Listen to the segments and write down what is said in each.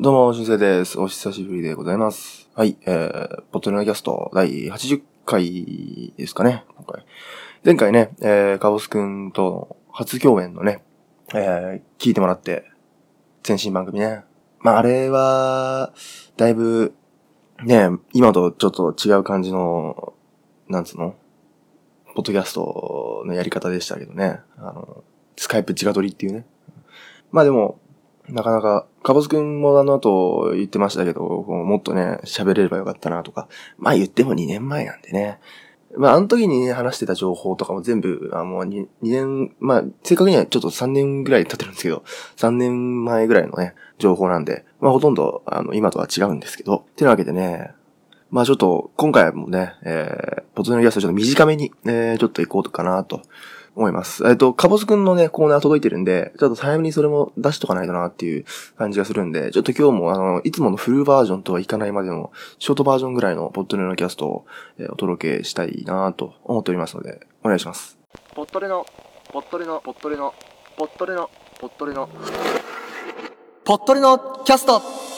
どうも、しんせいです。お久しぶりでございます。はい、えー、ポットレナキャスト第80回ですかね、今回。前回ね、えー、カボスくんと初共演のね、えー、聞いてもらって、前身番組ね。まあ、あれは、だいぶ、ね、今とちょっと違う感じの、なんつうの？ポッドキャストのやり方でしたけどね。あの、スカイプ直撮りっていうね。まあでも、なかなか、カボスくんもあの後言ってましたけど、もっとね、喋れればよかったなとか。まあ言っても2年前なんでね。まああの時にね、話してた情報とかも全部、あもう 2, 2年、まあ正確にはちょっと3年ぐらい経ってるんですけど、3年前ぐらいのね、情報なんで、まあほとんど、あの、今とは違うんですけど。てなわけでね、まあちょっと、今回もね、えー、ポトネのギャストちょっと短めに、えー、ちょっと行こうかなと思います。えっ、と、カボスくんのね、コーナー届いてるんで、ちょっと早めにそれも出しとかないとなっていう感じがするんで、ちょっと今日もあの、いつものフルバージョンとはいかないまでの、ショートバージョンぐらいのポットレのキャストを、えーお届けしたいなと思っておりますので、お願いします。ポットレの、ポットレの、ポットレの、ポットレの、ポットレの、ポットレのキャスト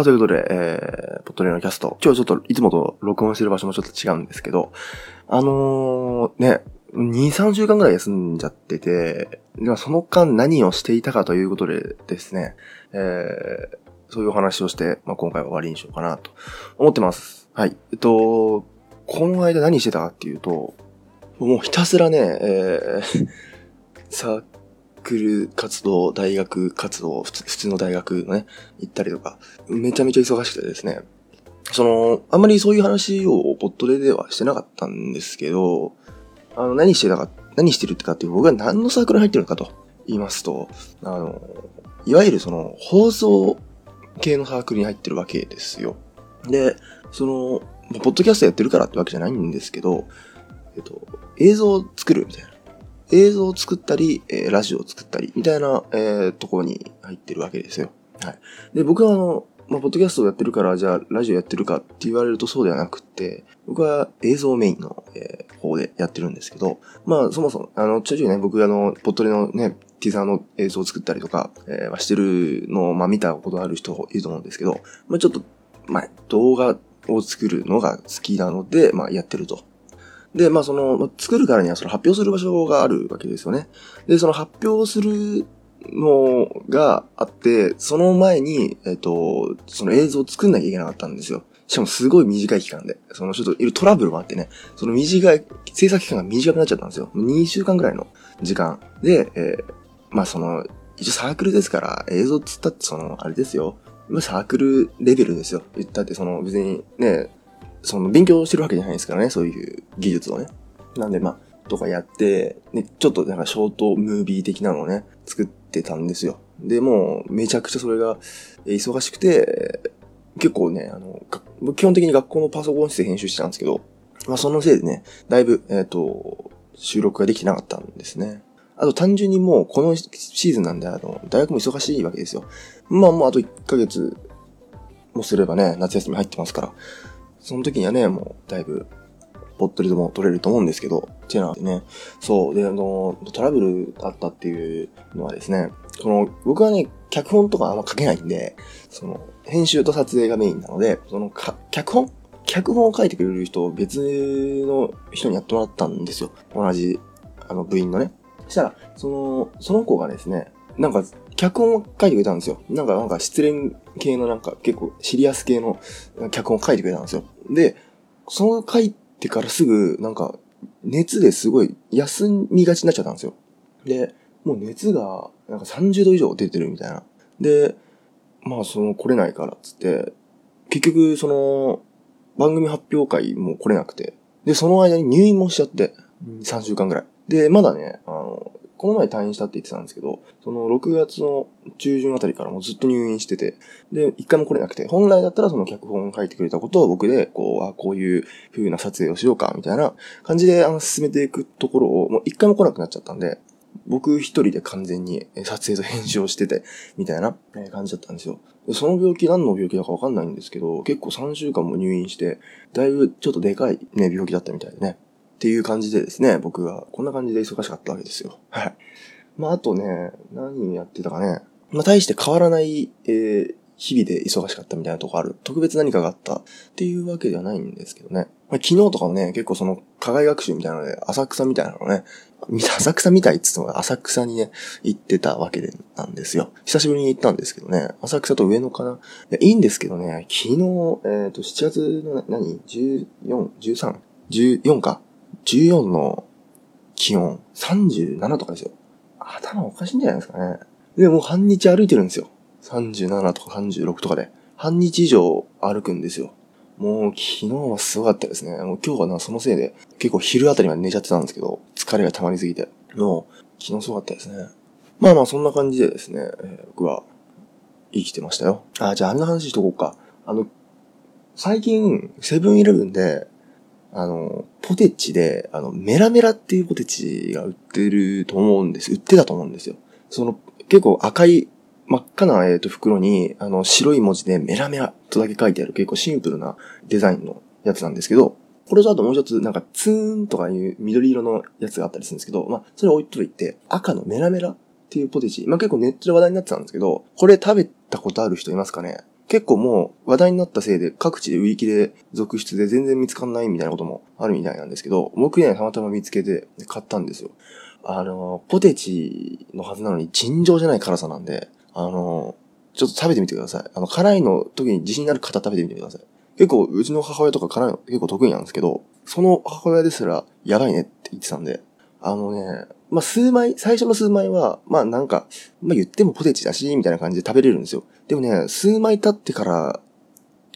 さあ、ということで、えー、ポットレのキャスト。今日ちょっと、いつもと録音してる場所もちょっと違うんですけど、あのー、ね、2、3週間ぐらい休んじゃってて、ではその間何をしていたかということでですね、えー、そういうお話をして、まあ、今回は終わりにしようかなと思ってます。はい。えっと、この間何してたかっていうと、もうひたすらね、えー、サークル活動、大学活動、普通の大学のね、行ったりとか、めちゃめちゃ忙しくてですね、その、あんまりそういう話をポットレではしてなかったんですけど、あの、何してたか、何してるってかっていう、僕が何のサークルに入ってるのかと言いますと、あの、いわゆるその、放送系のサークルに入ってるわけですよ。で、その、ポッドキャストやってるからってわけじゃないんですけど、えっと、映像を作るみたいな。映像を作ったり、えーラジオを作ったり、みたいな、えーところに入ってるわけですよ。はい。で、僕はあの、まあ、ポッドキャストをやってるから、じゃあ、ラジオやってるかって言われるとそうではなくって、僕は映像メインの、えー方でやってるんですけど、まあ、そもそも、あの、ちょいちょいね、僕あの、ポットレのね、ティザーの映像を作ったりとか、えーしてるのを、まあ、見たことある人いると思うんですけど、まあ、ちょっと、まあ、動画を作るのが好きなので、まあ、やってると。で、まあその、作るからにはその発表する場所があるわけですよね。で、その発表するのがあって、その前に、えっと、その映像を作んなきゃいけなかったんですよ。しかもすごい短い期間で。そのちょっといろトラブルもあってね、その短い、制作期間が短くなっちゃったんですよ。2週間ぐらいの時間。で、えーまあその、一応サークルですから、映像つったってその、あれですよ。まあサークルレベルですよ。言ったってその別にね、その勉強してるわけじゃないですからね、そういう技術をね。なんでまあ、とかやって、ね、ちょっとなんかショートムービー的なのをね、作ってたんですよ。で、もうめちゃくちゃそれが忙しくて、結構ね、あの、基本的に学校のパソコン室で編集してたんですけど、まあそのせいでね、だいぶ、えっ、と、収録ができてなかったんですね。あと単純にもうこのシーズンなんで、あの、大学も忙しいわけですよ。まあもうあと1ヶ月もすればね、夏休み入ってますから、その時にはね、もうだいぶ、ポットリでも取れると思うんですけど、っていうのはね、そう、で、あの、トラブルあったっていうのはですね、その、僕はね、脚本とかあんま書けないんで、その、編集と撮影がメインなので、その、か、脚本？脚本を書いてくれる人を別の人にやってもらったんですよ。同じ、あの、部員のね。そしたら、その、その子がですね、なんか、脚本を書いてくれたんですよ。なんか、なんか失恋系のなんか結構シリアス系の脚本を書いてくれたんですよ。で、その書いてからすぐ、なんか、熱ですごい休みがちになっちゃったんですよ。で、もう熱がなんか30度以上出てるみたいな。で、まあその来れないからっつって、結局その番組発表会も来れなくて、で、その間に入院もしちゃって、3週間ぐらい。で、まだね、この前退院したって言ってたんですけど、その6月の中旬あたりからもうずっと入院してて、で、一回も来れなくて、本来だったらその脚本を書いてくれたことを僕で、こう、あ、こういう風な撮影をしようか、みたいな感じで、あの、進めていくところを、もう一回も来なくなっちゃったんで、僕一人で完全に撮影と編集をしてて、みたいな感じだったんですよ。でその病気何の病気だかわかんないんですけど、結構3週間も入院して、だいぶちょっとでかいね、病気だったみたいでね。っていう感じでですね、僕はこんな感じで忙しかったわけですよ。はい。まあ、あとね、何やってたかね。まあ、大して変わらない、えー、日々で忙しかったみたいなとこある。特別何かがあったっていうわけではないんですけどね。まあ、昨日とかもね、結構その、課外学習みたいなので、浅草みたいなのね、浅草みたいって言っても浅草にね、行ってたわけでなんですよ。久しぶりに行ったんですけどね、浅草と上野かないやいいんですけどね、昨日、えっ、ー、と、7月の何 ?14、13、14か？14の気温37とかですよ。頭おかしいんじゃないですかね。で、もう半日歩いてるんですよ。37とか36とかで。半日以上歩くんですよ。もう昨日はすごかったですね。もう今日はな、そのせいで結構昼あたりまで寝ちゃってたんですけど、疲れが溜まりすぎて。もう昨日すごかったですね。まあまあそんな感じでですね、えー、僕は生きてましたよ。あ、じゃああれの話しとこうか。あの、最近、セブンイレブンで、あの、ポテチで、あの、メラメラっていうポテチが売ってると思うんです。売ってたと思うんですよ。その、結構赤い、真っ赤な、えっ、と、袋に、あの、白い文字でメラメラとだけ書いてある結構シンプルなデザインのやつなんですけど、これとあともう一つ、なんか、ツーンとかいう緑色のやつがあったりするんですけど、まあ、それ置いといて、赤のメラメラっていうポテチ。まあ、結構ネットで話題になってたんですけど、これ食べたことある人いますかね？結構もう話題になったせいで各地で売り切れ続出で全然見つかんないみたいなこともあるみたいなんですけど、僕ね、たまたま見つけて買ったんですよ。あの、ポテチのはずなのに尋常じゃない辛さなんで、あの、ちょっと食べてみてください。あの、辛いの時に自信ある方食べてみてください。結構、うちの母親とか辛いの結構得意なんですけど、その母親ですら、やばいねって言ってたんで、あのね、まあ、数枚、最初の数枚は、まあ、なんか、まあ、言ってもポテチだし、みたいな感じで食べれるんですよ。でもね、数枚経ってから、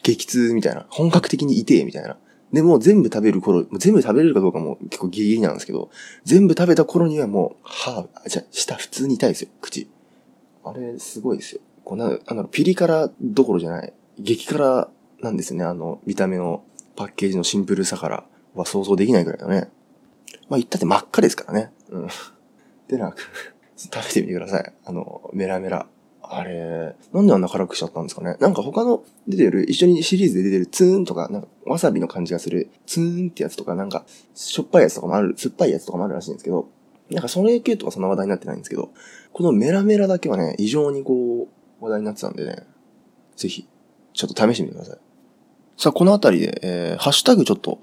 激痛みたいな。本格的に痛えみたいな。で、もう全部食べる頃、全部食べれるかどうかも結構ギリギリなんですけど、全部食べた頃にはもう、歯、じゃ、舌普通に痛いですよ、口。あれ、すごいですよ。こんな、あの、ピリ辛どころじゃない。激辛なんですね、あの、見た目のパッケージのシンプルさからは想像できないぐらいだね。まあ、言ったって真っ赤ですからね。うん。でなく、食べてみてください。あの、メラメラ。あれ、なんであんな辛くしちゃったんですかね？なんか他の出てる、一緒にシリーズで出てるツーンとか、なんかわさびの感じがするツーンってやつとか、なんかしょっぱいやつとかもある、酸っぱいやつとかもあるらしいんですけど、なんかその影響とかそんな話題になってないんですけど、このメラメラだけはね、異常にこう、話題になってたんでね、ぜひ、ちょっと試してみてください。さあ、このあたりで、えー、ハッシュタグちょっと、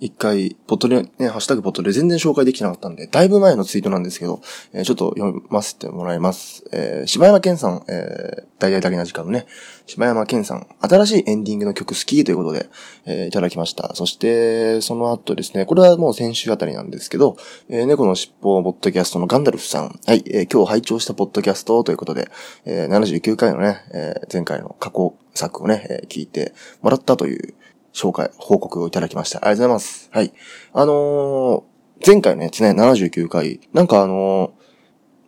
一回、ポトで、ね、ハッシュタグポットで全然紹介できなかったんで、だいぶ前のツイートなんですけど、えー、ちょっと読ませてもらいます。えー、柴山健さん、えー、大々だけな時間のね、柴山健さん、新しいエンディングの曲好きということで、えー、いただきました。そして、その後ですね、これはもう先週あたりなんですけど、えー、猫の尻尾ポッドキャストのガンダルフさん、はい、えー、今日拝聴したポッドキャストということで、えー、79回のね、えー、前回の過去作をね、えー、聞いてもらったという、紹介、報告をいただきました。ありがとうございます。はい。あのー、前回のやつね、79回、なんかあのー、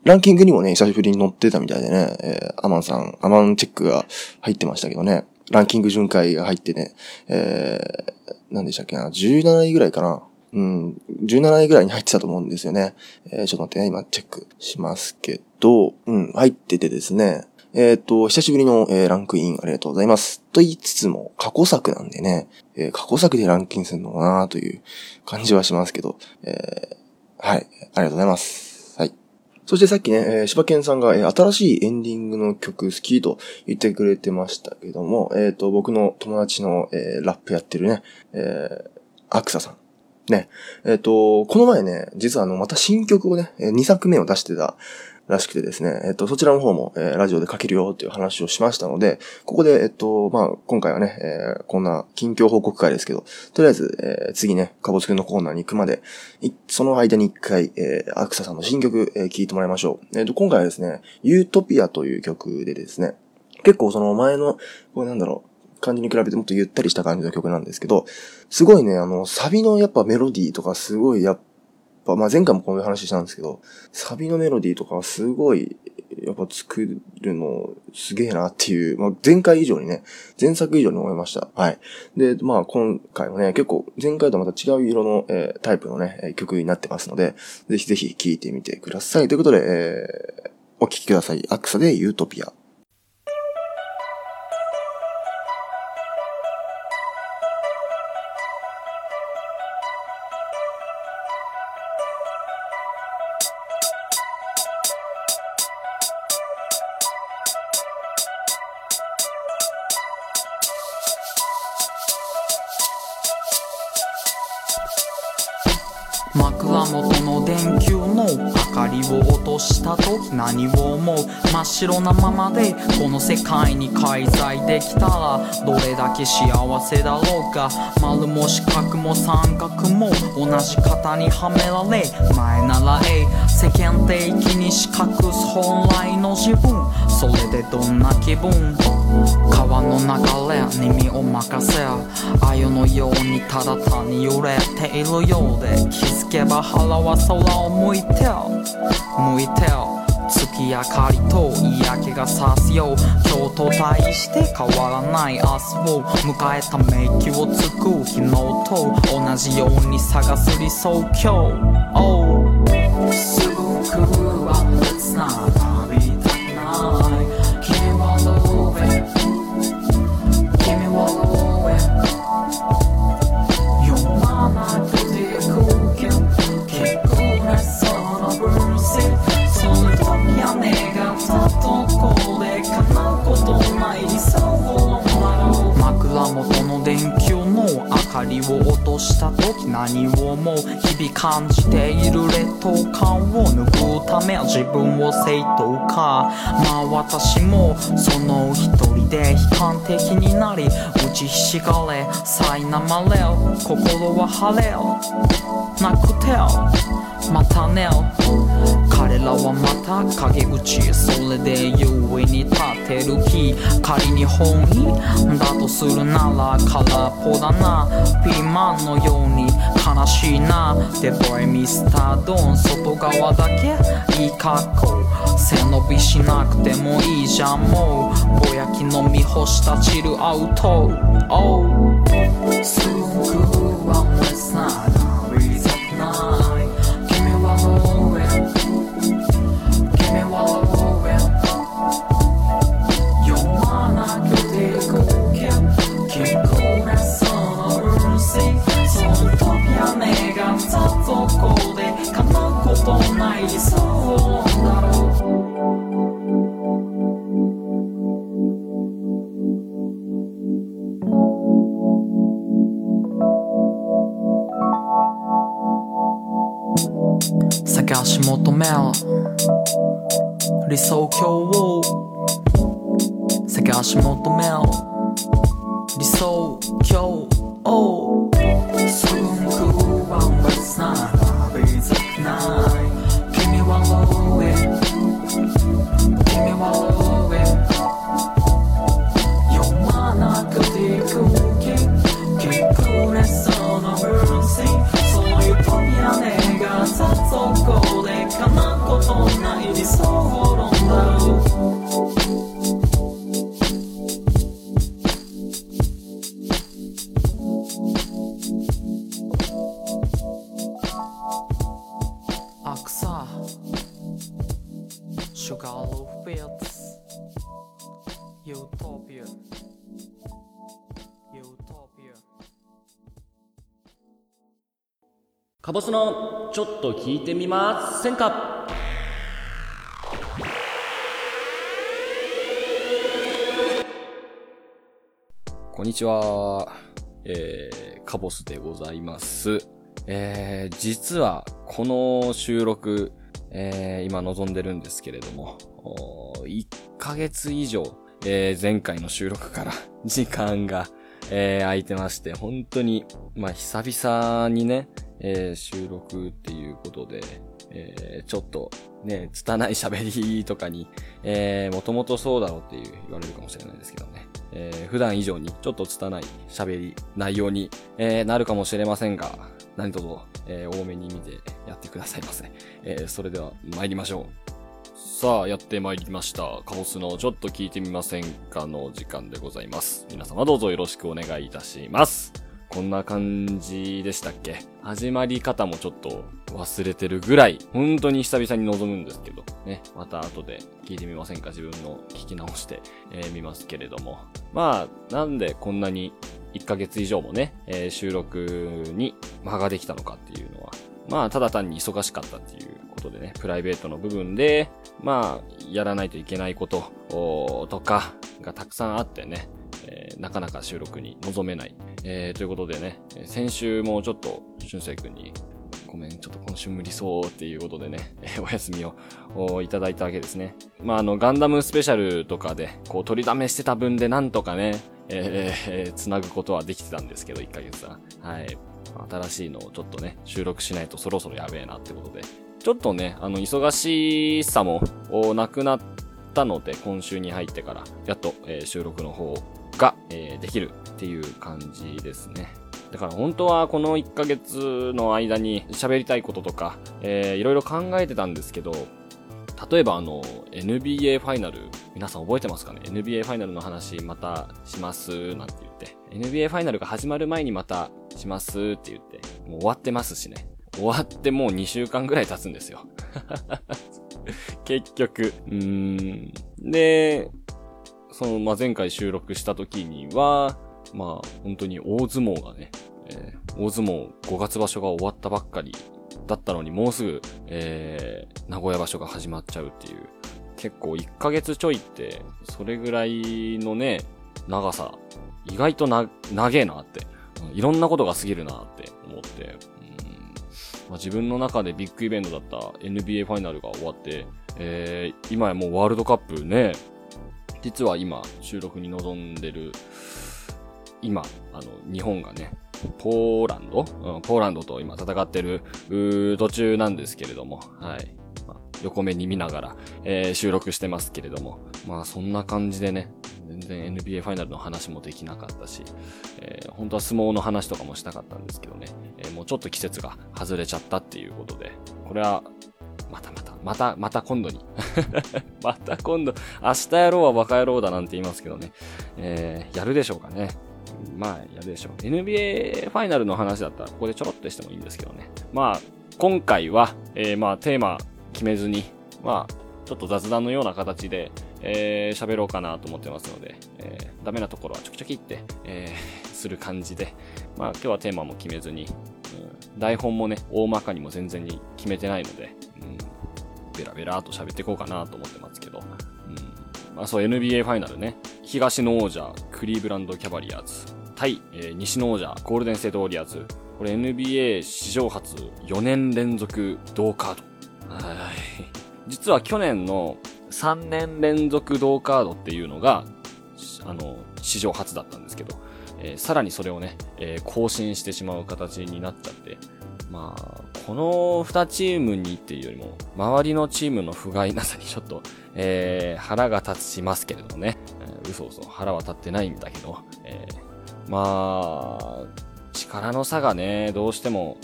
ランキングにもね、久しぶりに載ってたみたいでね、えー、アマンさん、アマンチェックが入ってましたけどね、ランキング巡回が入ってね、えー、何でしたっけな、17位ぐらいかな。うん、17位ぐらいに入ってたと思うんですよね。えー、ちょっと待ってね、今チェックしますけど、うん、入っててですね、えっ、ー、と、久しぶりの、えー、ランクインありがとうございます。と言いつつも、過去作なんでね、えー、過去作でランキンするのかなという感じはしますけど、えー、はい、ありがとうございます。はい。そしてさっきね、えー、柴犬さんが、えー、新しいエンディングの曲好きと言ってくれてましたけども、えっ、ー、と、僕の友達の、えー、ラップやってるね、えー、アクサさん。ね。えっ、ー、と、この前ね、実はあの、また新曲をね、2作目を出してたらしくてですね、えっと、そちらの方も、えーラジオで書けるよっていう話をしましたので、ここで、えっと、まあ、今回はね、えーこんな近況報告会ですけど、とりあえず、えー次ね、かぼつくんのコーナーに行くまで、いその間に一回、えーアクサさんの新曲、えー聴いてもらいましょう。えっと、今回はですね、ユートピアという曲でですね、結構その前の、これなんだろう、感じに比べてもっとゆったりした感じの曲なんですけど、すごいね、あの、サビのやっぱメロディーとかすごいやっぱ、まあ前回もこういう話したんですけど、サビのメロディーとかはすごい、やっぱ作るのすげえなっていう、まあ前回以上にね、前作以上に思いました。はい。で、まあ今回はね、結構前回とまた違う色の、えータイプのね、曲になってますので、ぜひぜひ聴いてみてください。ということで、えーお聴きください。アクサでユートピア。したと何を思う？真っ白なままでこの世界に介在できた。らどれだけ幸せだろうか？丸も四角も三角も同じ型にはめられ。前ならえ世間的に四角す本来の自分。それでどんな気分？川の流れに身を任せ鮎のようにただ単に揺れているようで気づけば腹は空を向いて向いて月明かりと嫌気がさすよう。今日と対して変わらない。明日を迎えため息をつく昨日と同じように探す理想郷。Oh りを落とした時何を思う日々感じている劣等感を拭うため自分を正当化。まあ私もその一人で悲観的になり打ちひしがれ苛まれ心は晴れなくてまたね彼らはまた陰口それで優位に立てる日仮に本意だとするなら空っぽだな。ピーマンのように悲しいな。デボイミスタードン外側だけいい格好。背伸びしなくてもいいじゃんもう。ぼやきのみ干したチルアウト。Oh すぐはレス理想郷を探し求める理想郷をカボスのちょっと聞いてみませんか？こんにちは、えー、カボスでございます。えー、実はこの収録、えー今望んでるんですけれども、1ヶ月以上、えー前回の収録から 時間が、えー空いてまして、本当に、まあ、久々にね、えー収録っていうことで、えーちょっと、ね、拙い喋りとかに、えー、もともとそうだろうっていう言われるかもしれないですけどね。えー普段以上にちょっと拙い喋り、内容に、えーなるかもしれませんが、何卒、えー多めに見てやってくださいませ。えーそれでは参りましょう。さあ、やってまいりました。カオスのちょっと聞いてみませんかの時間でございます。皆様どうぞよろしくお願いいたします。こんな感じでしたっけ？始まり方もちょっと忘れてるぐらい、本当に久々に臨むんですけど、ね、また後で聞いてみませんか？自分の聞き直して、えーますけれども。まあ、なんでこんなに1ヶ月以上もね、えー収録に間ができたのかっていうのは、まあ、ただ単に忙しかったっていうことでね、プライベートの部分で、まあ、やらないといけないこととかがたくさんあってね、えーなかなか収録に臨めない。えーということでね、先週もちょっと、俊生くんに、ごめん、ちょっと今週無理そうっていうことでね、えお休みをいただいたわけですね。まあ、あの、ガンダムスペシャルとかで、こう、取りだめしてた分でなんとかね、えーえーつなぐことはできてたんですけど、1ヶ月は。はい。新しいのをちょっとね、収録しないとそろそろやべえなってことで。ちょっとね、あの、忙しさも、なくなったので、今週に入ってから、やっと、えー収録の方をが、えーできるっていう感じですね。だから本当はこの1ヶ月の間に喋りたいこととか、えーいろいろ考えてたんですけど、例えばあの、NBA ファイナル、皆さん覚えてますかね ?NBA ファイナルの話またします、なんて言って。NBA ファイナルが始まる前にまたしますって言って、もう終わってますしね。終わってもう2週間ぐらい経つんですよ。結局。うーん。で、その、まあ、前回収録した時には、まあ、本当に大相撲がね、えー大相撲5月場所が終わったばっかりだったのに、もうすぐ、えー名古屋場所が始まっちゃうっていう。結構1ヶ月ちょいって、それぐらいのね、長さ、意外とな、長えなって、いろんなことが過ぎるなって思って、うんまあ、自分の中でビッグイベントだった NBA ファイナルが終わって、えー今やもうワールドカップね、実は今収録に臨んでる、今、あの、日本がね、ポーランド、うん、ポーランドと今戦ってる、途中なんですけれども、はい。まあ、横目に見ながら、えー収録してますけれども、まあそんな感じでね、全然 NBA ファイナルの話もできなかったし、えー本当は相撲の話とかもしたかったんですけどね、えーもうちょっと季節が外れちゃったっていうことで、これは、またまた、また、また今度に。また今度、明日やろうはバカ野郎だなんて言いますけどね、えーやるでしょうかね。まあ、やるでしょう。NBA ファイナルの話だったら、ここでちょろっとしてもいいんですけどね。まあ、今回は、えーまあ、テーマ決めずに、まあ、ちょっと雑談のような形で、えー喋ろうかなと思ってますので、えーダメなところはちょきちょきって、えーする感じで、まあ、今日はテーマも決めずに、台本もね、大まかにも全然に決めてないので、うん、ベラベラーと喋っていこうかなと思ってますけど、うん、まあそう NBA ファイナルね、東の王者、クリーブランドキャバリアーズ、対、えー西の王者、ゴールデンステートウォリアーズ、これ NBA 史上初4年連続同カード。はい。実は去年の3年連続同カードっていうのが、あの、史上初だったんですけど、えーさらにそれをね、えー更新してしまう形になっちゃって、まあ、この2チームにっていうよりも、周りのチームの不甲斐なさにちょっと、えー腹が立ちますけれどもね、えー嘘嘘腹は立ってないんだけど、えーまあ、力の差がね、どうしても、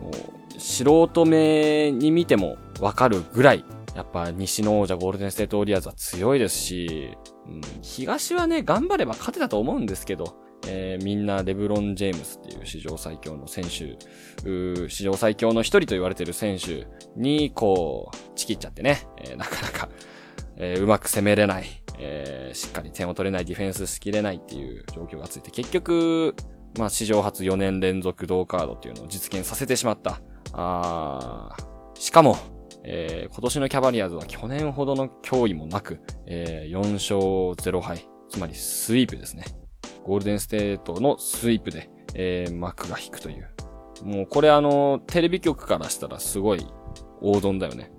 もう素人目に見てもわかるぐらい、やっぱ西の王者ゴールデンステートウォリアーズは強いですし、うん、東はね、頑張れば勝てたと思うんですけど、えーみんなレブロン・ジェームスっていう史上最強の選手、史上最強の一人と言われてる選手に、こう、ちきっちゃってね、えー なかなか、えーうまく攻めれない、えーしっかり点を取れない、ディフェンスしきれないっていう状況がついて、結局、まあ、史上初4年連続同カードっていうのを実現させてしまった。あーしかも、えー今年のキャバリアーズは去年ほどの脅威もなく、えー4勝0敗、つまりスイープですね。ゴールデンステートのスイープで、えー幕が引くという。もうこれあの、テレビ局からしたらすごい王道だよね。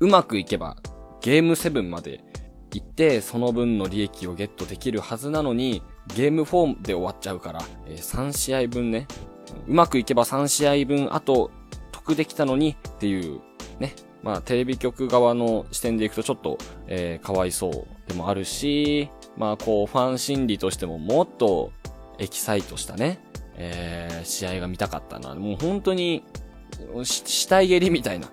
うまくいけば、ゲーム7まで行って、その分の利益をゲットできるはずなのに、ゲーム4で終わっちゃうから、えー3試合分ね、うまくいけば3試合分、あと、得できたのにっていう、ね。まあ、テレビ局側の視点でいくとちょっと、えーかわいそうでもあるし、まあ、こう、ファン心理としてももっとエキサイトしたね、えー試合が見たかったな。もう本当に、死体蹴りみたいな。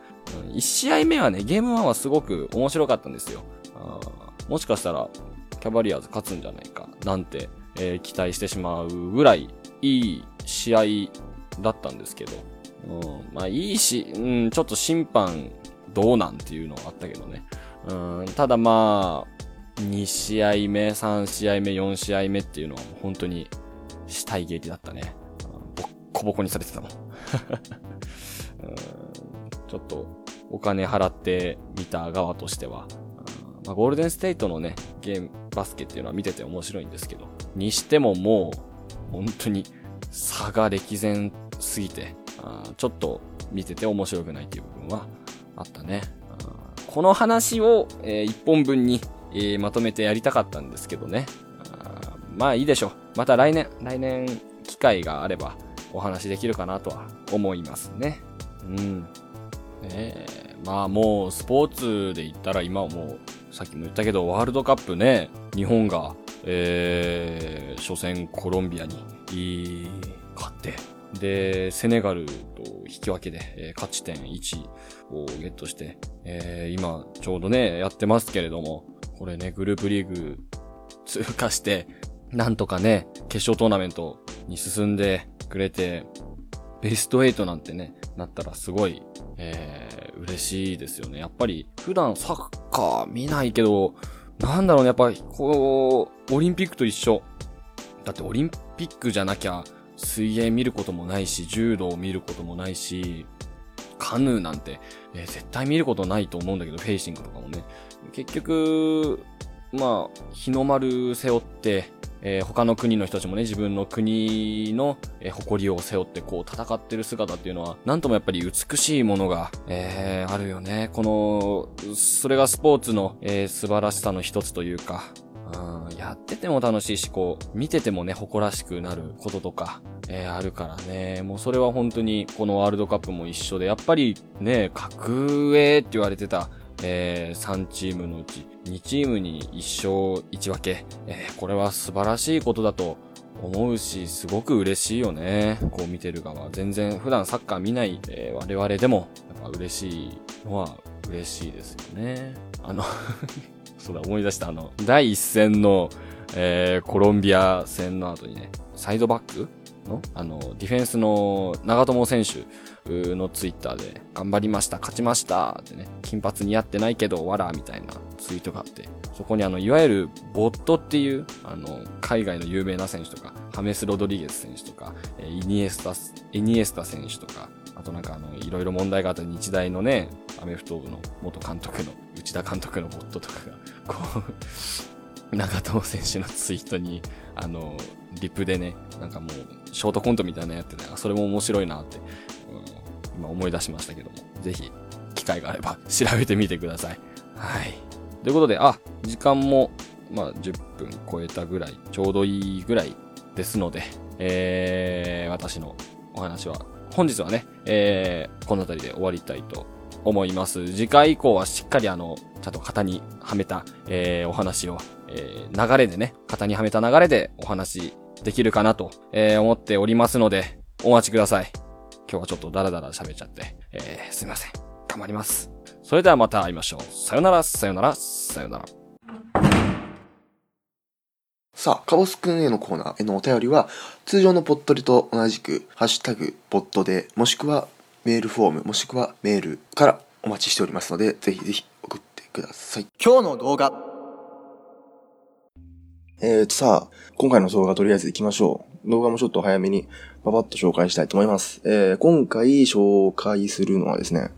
1試合目はね、ゲーム1はすごく面白かったんですよ。あもしかしたら、キャバリアーズ勝つんじゃないか、なんて、えー期待してしまうぐらい、いい試合だったんですけど。うん、まあいいし、うん、ちょっと審判どうなんていうのはあったけどね。うん、ただまあ、2試合目、3試合目、4試合目っていうのは本当に死体蹴りだったね。うん。ボッコボコにされてたもん。うん。ちょっとお金払って見た側としては、まあ、ゴールデンステイトのね、ゲーム、バスケっていうのは見てて面白いんですけど、にしてももう、本当に差が歴然すぎて、ちょっと見てて面白くないっていう部分はあったね。この話を、えー一本分に、えーまとめてやりたかったんですけどね。あまあいいでしょう。また来年、来年機会があればお話できるかなとは思いますね。うん。ねえまあもうスポーツで言ったら今はもうさっきも言ったけどワールドカップね日本がえー、初戦コロンビアに勝ってでセネガルと引き分けで、えー勝ち点1をゲットして、えー今ちょうどねやってますけれどもこれねグループリーグ通過してなんとかね決勝トーナメントに進んでくれてベスト8なんてね、なったらすごい、えー、嬉しいですよね。やっぱり、普段サッカー見ないけど、なんだろうね、やっぱ、こう、オリンピックと一緒。だってオリンピックじゃなきゃ、水泳見ることもないし、柔道を見ることもないし、カヌーなんて、えー絶対見ることないと思うんだけど、フェイシングとかもね。結局、まあ、日の丸背負って、えー他の国の人たちもね、自分の国の、えー誇りを背負ってこう戦ってる姿っていうのは、なんともやっぱり美しいものが、えーあるよね。この、それがスポーツの、えー素晴らしさの一つというか、うんやってても楽しいし、こう、見ててもね、誇らしくなることとか、えーあるからね。もうそれは本当に、このワールドカップも一緒で、やっぱりね、格上って言われてた、えー3チームのうち2チームに1勝1分け、えーこれは素晴らしいことだと思うし、すごく嬉しいよね。こう見てる側。全然普段サッカー見ない、えー我々でも、やっぱ嬉しいのは嬉しいですよね。あの、そうだ、思い出した。あの、第一戦の、えーコロンビア戦の後にね、サイドバック？の？あの、ディフェンスの長友選手のツイッターで、頑張りました、勝ちましたってね、金髪似合ってないけど、わらみたいなツイートがあって、そこにあの、いわゆるボットっていう、あの、海外の有名な選手とか、ハメス・ロドリゲス選手とか、えーイニエスタ、イニエスタ選手とか、あとなんかあの、いろいろ問題があった日大のね、アメフト部の元監督の、内田監督のボットとかが、こう、長友選手のツイートに、あの、リプでね、なんかもう、ショートコントみたいなのやってて、それも面白いなって、うん、今思い出しましたけども、ぜひ、機会があれば調べてみてください。はい。ということで、あ、時間も、まあ、10分超えたぐらい、ちょうどいいぐらいですので、えー、私のお話は、本日はね、えー、この辺りで終わりたいと思います。次回以降はしっかりあの、ちゃんと型にはめた、えー、お話を、えー、流れでね、型にはめた流れでお話できるかなと、えー、思っておりますので、お待ちください。今日はちょっとダラダラ喋っちゃって、えー、すいません。頑張ります。それではまた会いましょう。さよなら、さよなら、さよなら。さあ、カボスくんへのコーナーへのお便りは、通常のポットリと同じく、ハッシュタグ、ポットで、もしくはメールフォーム、もしくはメールからお待ちしておりますので、ぜひぜひ送ってください。今日の動画。えーとさあ、今回の動画とりあえず行きましょう。動画もちょっと早めにパパッと紹介したいと思います。えー今回紹介するのはですね、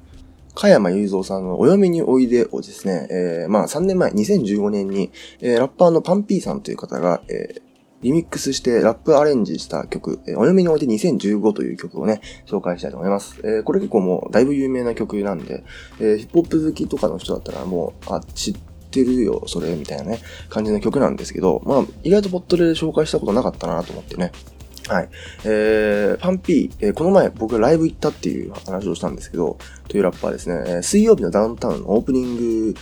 加山雄三さんのお嫁においでをですね、えーまあ3年前、2015年に、えーラッパーのパンピーさんという方が、えーリミックスしてラップアレンジした曲、えーお読みにおいて2015という曲をね、紹介したいと思います。えーこれ結構もうだいぶ有名な曲なんで、えーヒップホップ好きとかの人だったらもう、あ、知ってるよ、それ、みたいなね、感じの曲なんですけど、まあ、意外とポットで紹介したことなかったなと思ってね。はい。えー、パンピー、えーこの前僕がライブ行ったっていう話をしたんですけど、というラッパーですね、えー水曜日のダウンタウンのオープニング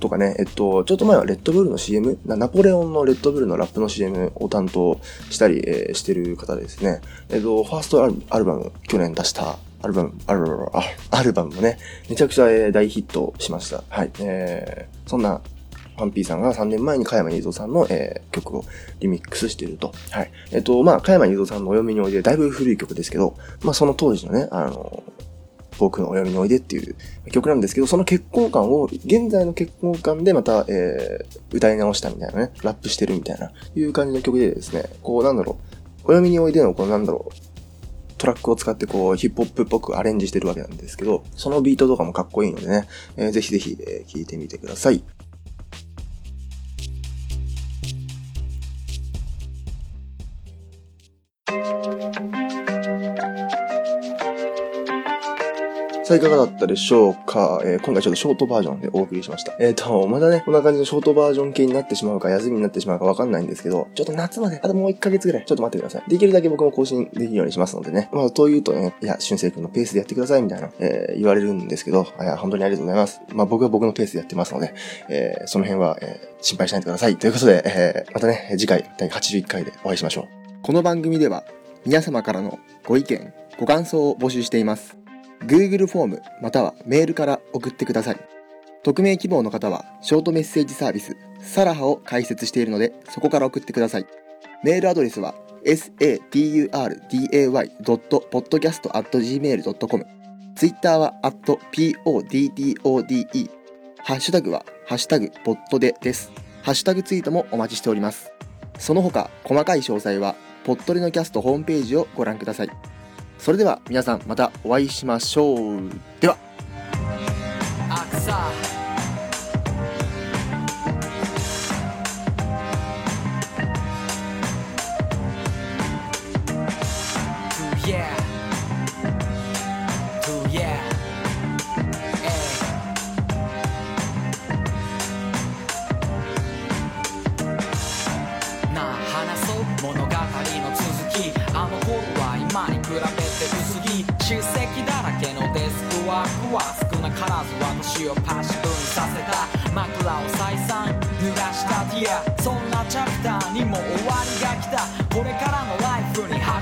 とかね、えっと、ちょっと前はレッドブルの CM、ナポレオンのレッドブルのラップの CM を担当したり、えーしてる方ですね。えっと、ファーストアルアルバム、去年出したアルバム、アルバム、アルバムもね、めちゃくちゃえー大ヒットしました。はい。えー、そんな、パンピーさんが3年前に加山雄三さんの、えー曲をリミックスしていると。はい。えっと、まあ、加山雄三さんのお読みにおいで、だいぶ古い曲ですけど、まあ、その当時のね、あの、僕のお読みにおいでっていう曲なんですけど、その結婚感を、現在の結婚感でまた、えー、歌い直したみたいなね、ラップしてるみたいな、いう感じの曲でですね、こう、なんだろう、お読みにおいでの、こう、なんだろう、トラックを使ってこう、ヒップホップっぽくアレンジしてるわけなんですけど、そのビートとかもかっこいいのでね、えーぜひぜひ、えー聞いてみてください。さあ、いかがだったでしょうか、えー今回ちょっとショートバージョンでお送りしました。えっ、と、まだね、こんな感じのショートバージョン系になってしまうか、休みになってしまうかわかんないんですけど、ちょっと夏まで、あともう1ヶ月ぐらい、ちょっと待ってください。できるだけ僕も更新できるようにしますのでね。まあ、というとね、いや、俊生君のペースでやってください、みたいな、えー言われるんですけど、いや、本当にありがとうございます。まあ、僕は僕のペースでやってますので、えーその辺は、えー心配しないでください。ということで、えーまたね、次回、第81回でお会いしましょう。この番組では皆様からのご意見ご感想を募集しています Google フォームまたはメールから送ってください。匿名希望の方はショートメッセージサービスサラハを開設しているのでそこから送ってください。メールアドレスは saturday.podcast.gmail.com ツイッターは @poddode ハッシュタグはハッシュタグポッドでです。ハッシュタグツイートもお待ちしております。その他細かい詳細はポットレのキャストホームページをご覧ください。それでは皆さんまたお会いしましょう。では。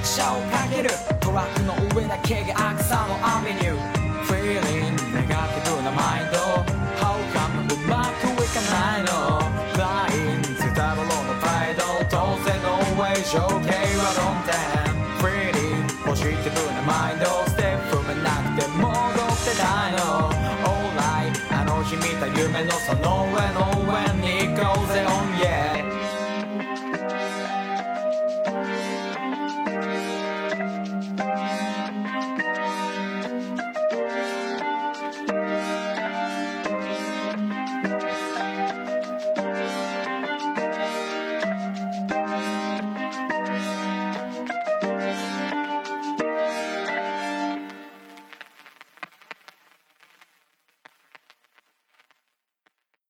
拍車をかけるトラックの上だけがアクサのアベニュー Feeling ネガティブなマインド。How come うまくいかないの？Flying ゼタロロのプライド当然の上情景は論点。Pretty ポジティブなマインド。ステップ踏めなくて戻ってないの。Alright あの日見た夢のその上の